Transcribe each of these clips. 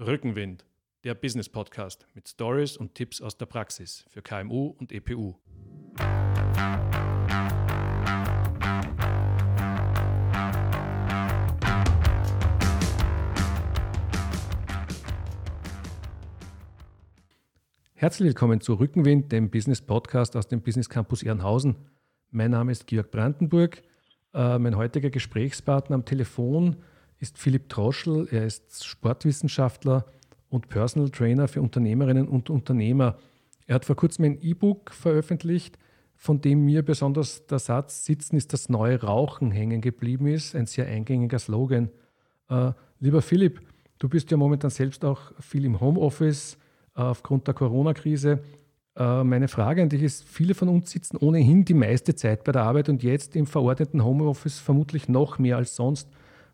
Rückenwind, der Business Podcast mit Stories und Tipps aus der Praxis für KMU und EPU. Herzlich willkommen zu Rückenwind, dem Business Podcast aus dem Business Campus Ehrenhausen. Mein Name ist Georg Brandenburg. Äh, mein heutiger Gesprächspartner am Telefon ist Philipp Troschel. Er ist Sportwissenschaftler und Personal Trainer für Unternehmerinnen und Unternehmer. Er hat vor kurzem ein E-Book veröffentlicht, von dem mir besonders der Satz Sitzen ist das neue Rauchen hängen geblieben ist. Ein sehr eingängiger Slogan. Äh, lieber Philipp, du bist ja momentan selbst auch viel im Homeoffice äh, aufgrund der Corona-Krise. Äh, meine Frage an dich ist, viele von uns sitzen ohnehin die meiste Zeit bei der Arbeit und jetzt im verordneten Homeoffice vermutlich noch mehr als sonst.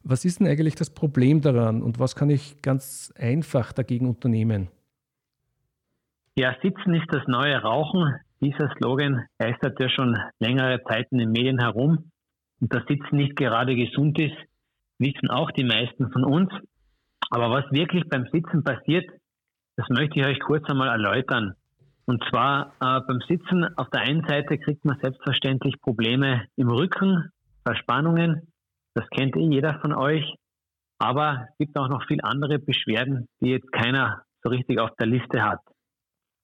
Was ist denn eigentlich das Problem daran und was kann ich ganz einfach dagegen unternehmen? Ja, Sitzen ist das neue Rauchen. Dieser Slogan geistert ja schon längere Zeit in den Medien herum. Und dass Sitzen nicht gerade gesund ist, wissen auch die meisten von uns. Aber was wirklich beim Sitzen passiert, das möchte ich euch kurz einmal erläutern. Und zwar äh, beim Sitzen auf der einen Seite kriegt man selbstverständlich Probleme im Rücken, Verspannungen. Das kennt eh jeder von euch. Aber es gibt auch noch viel andere Beschwerden, die jetzt keiner so richtig auf der Liste hat.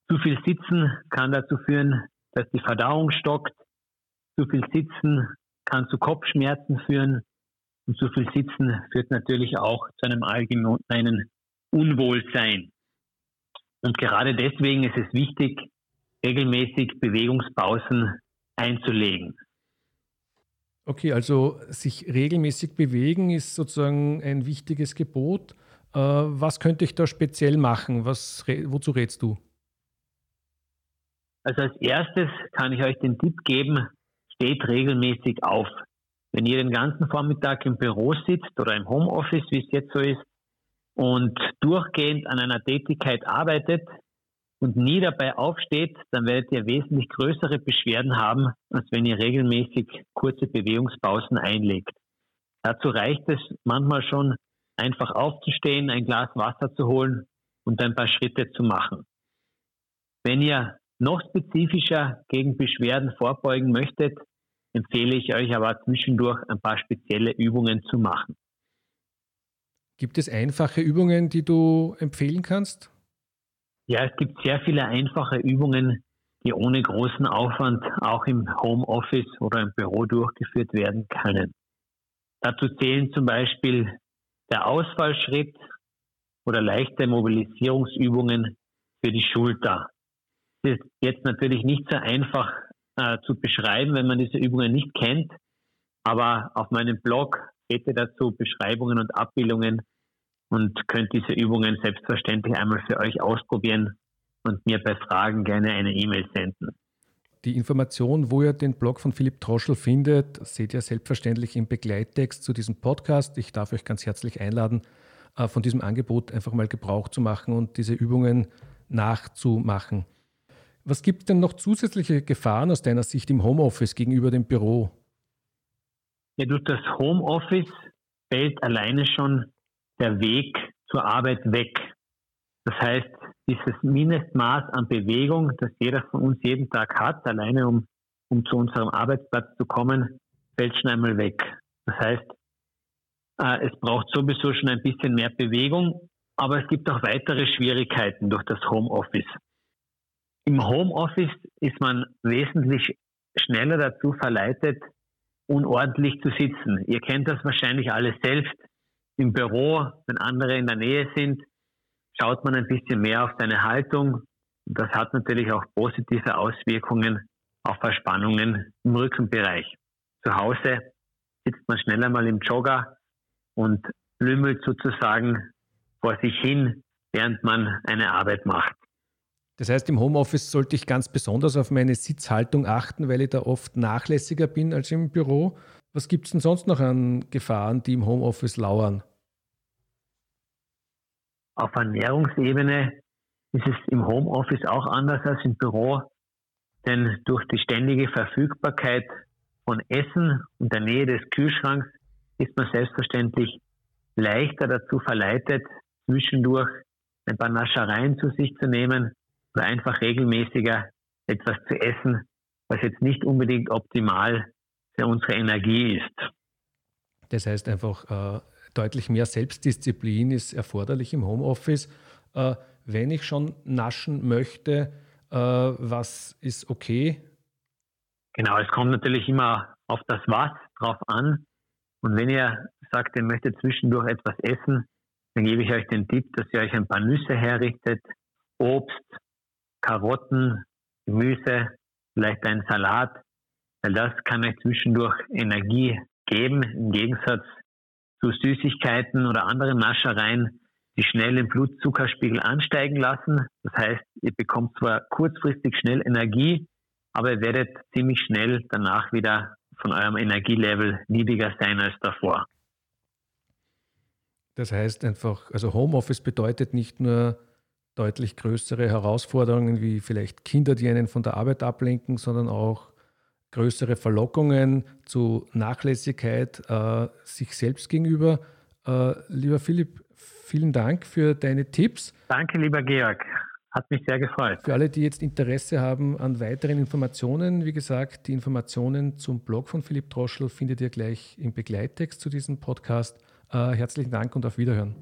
Zu viel Sitzen kann dazu führen, dass die Verdauung stockt. Zu viel Sitzen kann zu Kopfschmerzen führen. Und zu viel Sitzen führt natürlich auch zu einem allgemeinen Unwohlsein. Und gerade deswegen ist es wichtig, regelmäßig Bewegungspausen einzulegen. Okay, also sich regelmäßig bewegen ist sozusagen ein wichtiges Gebot. Äh, was könnte ich da speziell machen? Was, wozu rätst du? Also als erstes kann ich euch den Tipp geben, steht regelmäßig auf. Wenn ihr den ganzen Vormittag im Büro sitzt oder im Homeoffice, wie es jetzt so ist, und durchgehend an einer Tätigkeit arbeitet und nie dabei aufsteht, dann werdet ihr wesentlich größere Beschwerden haben, als wenn ihr regelmäßig kurze Bewegungspausen einlegt. Dazu reicht es manchmal schon, einfach aufzustehen, ein Glas Wasser zu holen und ein paar Schritte zu machen. Wenn ihr noch spezifischer gegen Beschwerden vorbeugen möchtet, empfehle ich euch aber zwischendurch ein paar spezielle Übungen zu machen. Gibt es einfache Übungen, die du empfehlen kannst? Ja, es gibt sehr viele einfache Übungen, die ohne großen Aufwand auch im Homeoffice oder im Büro durchgeführt werden können. Dazu zählen zum Beispiel der Ausfallschritt oder leichte Mobilisierungsübungen für die Schulter. Das ist jetzt natürlich nicht so einfach äh, zu beschreiben, wenn man diese Übungen nicht kennt, aber auf meinem Blog ihr dazu Beschreibungen und Abbildungen, und könnt diese Übungen selbstverständlich einmal für euch ausprobieren und mir bei Fragen gerne eine E-Mail senden. Die Information, wo ihr den Blog von Philipp Troschel findet, seht ihr selbstverständlich im Begleittext zu diesem Podcast. Ich darf euch ganz herzlich einladen, äh, von diesem Angebot einfach mal Gebrauch zu machen und diese Übungen nachzumachen. Was gibt es denn noch zusätzliche Gefahren aus deiner Sicht im Homeoffice gegenüber dem Büro? Ja, durch das Homeoffice fällt alleine schon der Weg zur Arbeit weg. Das heißt, dieses Mindestmaß an Bewegung, das jeder von uns jeden Tag hat, alleine um, um zu unserem Arbeitsplatz zu kommen, fällt schon einmal weg. Das heißt, äh, es braucht sowieso schon ein bisschen mehr Bewegung, aber es gibt auch weitere Schwierigkeiten durch das Homeoffice. Im Homeoffice ist man wesentlich schneller dazu verleitet, unordentlich zu sitzen. Ihr kennt das wahrscheinlich alles selbst im Büro, wenn andere in der Nähe sind, schaut man ein bisschen mehr auf seine Haltung. Das hat natürlich auch positive Auswirkungen auf Verspannungen im Rückenbereich. Zu Hause sitzt man schneller mal im Jogger und lümmelt sozusagen vor sich hin, während man eine Arbeit macht. Das heißt, im Homeoffice sollte ich ganz besonders auf meine Sitzhaltung achten, weil ich da oft nachlässiger bin als im Büro. Was gibt es denn sonst noch an Gefahren, die im Homeoffice lauern? Auf Ernährungsebene ist es im Homeoffice auch anders als im Büro, denn durch die ständige Verfügbarkeit von Essen und der Nähe des Kühlschranks ist man selbstverständlich leichter dazu verleitet, zwischendurch ein paar Naschereien zu sich zu nehmen oder einfach regelmäßiger etwas zu essen, was jetzt nicht unbedingt optimal für unsere Energie ist. Das heißt einfach, äh, deutlich mehr Selbstdisziplin ist erforderlich im Homeoffice. Äh, wenn ich schon naschen möchte, äh, was ist okay? Genau, es kommt natürlich immer auf das Was drauf an. Und wenn ihr sagt, ihr möchtet zwischendurch etwas essen, dann gebe ich euch den Tipp, dass ihr euch ein paar Nüsse herrichtet, Obst, Karotten, Gemüse, vielleicht ein Salat, weil das kann euch zwischendurch Energie geben, im Gegensatz zu Süßigkeiten oder anderen Naschereien, die schnell den Blutzuckerspiegel ansteigen lassen. Das heißt, ihr bekommt zwar kurzfristig schnell Energie, aber ihr werdet ziemlich schnell danach wieder von eurem Energielevel niedriger sein als davor. Das heißt einfach, also Homeoffice bedeutet nicht nur deutlich größere Herausforderungen wie vielleicht Kinder, die einen von der Arbeit ablenken, sondern auch größere Verlockungen zu Nachlässigkeit äh, sich selbst gegenüber. Äh, lieber Philipp, vielen Dank für deine Tipps. Danke, lieber Georg. Hat mich sehr gefreut. Für alle, die jetzt Interesse haben an weiteren Informationen, wie gesagt, die Informationen zum Blog von Philipp Droschel findet ihr gleich im Begleittext zu diesem Podcast. Äh, herzlichen Dank und auf Wiederhören.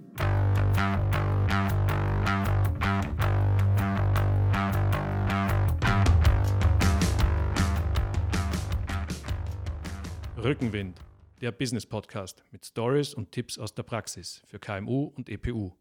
Rückenwind, der Business Podcast mit Stories und Tipps aus der Praxis für KMU und EPU.